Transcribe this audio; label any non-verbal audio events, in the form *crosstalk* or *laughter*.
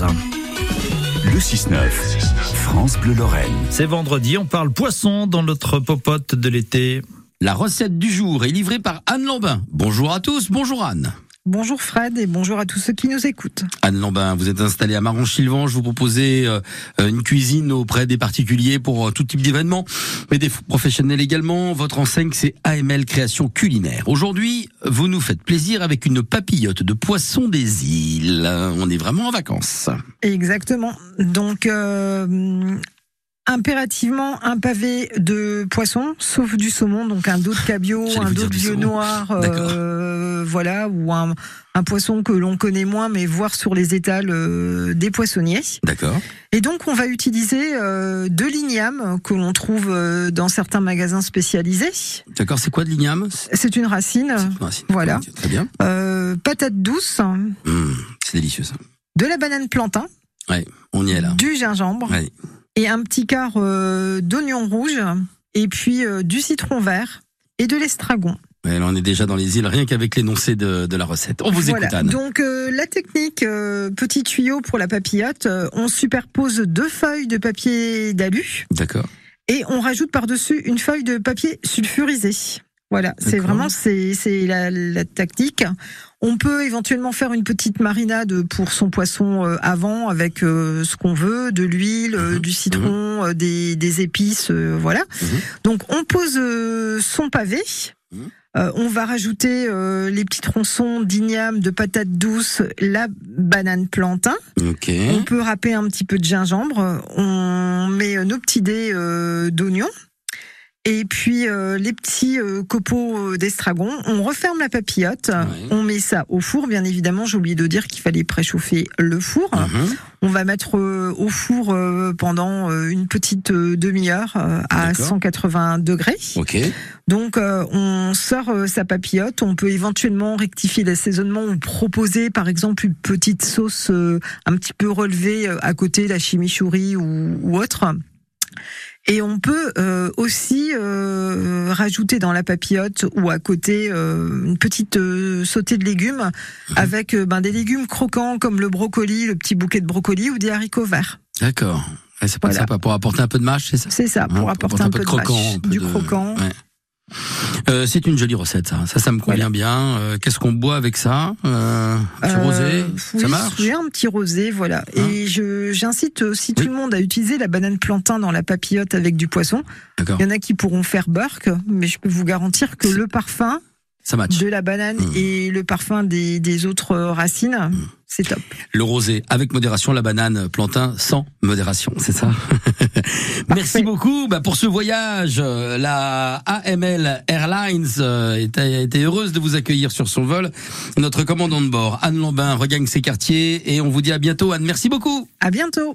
14. Le 6-9, France Bleu Lorraine. C'est vendredi, on parle poisson dans notre popote de l'été. La recette du jour est livrée par Anne Lambin. Bonjour à tous, bonjour Anne. Bonjour Fred et bonjour à tous ceux qui nous écoutent. Anne Lambin, vous êtes installée à Maron-Chilvan. Je vous proposais euh, une cuisine auprès des particuliers pour euh, tout type d'événements, mais des professionnels également. Votre enseigne, c'est AML Création Culinaire. Aujourd'hui, vous nous faites plaisir avec une papillote de poisson des îles. On est vraiment en vacances. Exactement. Donc, euh, impérativement un pavé de poisson, sauf du saumon, donc un dos de cabillaud, un dos de vieux noir, euh, voilà, ou un, un poisson que l'on connaît moins, mais voir sur les étals euh, des poissonniers. D'accord. Et donc on va utiliser euh, de l'igname que l'on trouve euh, dans certains magasins spécialisés. D'accord, c'est quoi de l'igname? C'est une racine. C'est une racine. Voilà. Très bien. Euh, patate douce. Mmh, c'est délicieux ça. De la banane plantain. Ouais, on y est là. Du gingembre. Ouais. Et un petit quart euh, d'oignon rouge. Et puis euh, du citron vert. Et de l'estragon. Là, on est déjà dans les îles, rien qu'avec l'énoncé de, de la recette. On vous Voilà. écoute, Anne. Donc euh, la technique, euh, petit tuyau pour la papillote, euh, on superpose deux feuilles de papier d'alu D'accord. et on rajoute par-dessus une feuille de papier sulfurisé. Voilà, c'est vraiment c'est c'est la, la tactique. On peut éventuellement faire une petite marinade pour son poisson euh, avant avec euh, ce qu'on veut, de l'huile, euh, Mhm. du citron, euh, des, des épices, voilà. Mhm. Donc on pose son pavé. Mhm. Euh, on va rajouter euh, les petits tronçons d'igname, de patates douces, la banane plantain. Ok. On peut râper un petit peu de gingembre. On met nos petits dés euh, d'oignons. Et puis euh, les petits euh, copeaux euh, d'estragon. On referme la papillote. Ouais. On met ça au four. Bien évidemment, j'ai oublié de dire qu'il fallait préchauffer le four. Mhm. On va mettre euh, au four euh, pendant euh, une petite demi-heure euh, à D'accord. 180 degrés. Ok. Donc euh, on sort euh, sa papillote, on peut éventuellement rectifier l'assaisonnement ou proposer par exemple une petite sauce euh, un petit peu relevée euh, à côté, la chimichurri ou, ou autre. Et on peut euh, aussi euh, rajouter dans la papillote ou à côté euh, une petite euh, sautée de légumes avec euh, ben, des légumes croquants comme le brocoli, le petit bouquet de brocoli ou des haricots verts. D'accord. Ouais, c'est pas Voilà. sympa pour apporter un peu de mâche, c'est ça? C'est ça, pour Hein, apporter un, peu de, croquant, mâche, un peu du de- croquant. ouais. Euh, c'est une jolie recette, ça. Ça, ça me convient bien. Euh, Qu'est-ce qu'on boit avec ça euh, Un petit rosé oui, Ça marche? oui, un petit rosé, voilà. Hein Et je j'incite aussi tout le monde à utiliser la banane plantain dans la papillote avec du poisson. Il y en a qui pourront faire burk, mais je peux vous garantir que le parfum Ça de la banane Mmh. et le parfum des, des autres racines, c'est top. Le rosé avec modération, la banane plantain sans modération, c'est ça *laughs* Merci beaucoup bah, pour ce voyage. Euh, La AML Airlines euh, était, a été heureuse de vous accueillir sur son vol. Notre commandant de bord, Anne Lambin, regagne ses quartiers et on vous dit à bientôt. Anne, merci beaucoup. À bientôt.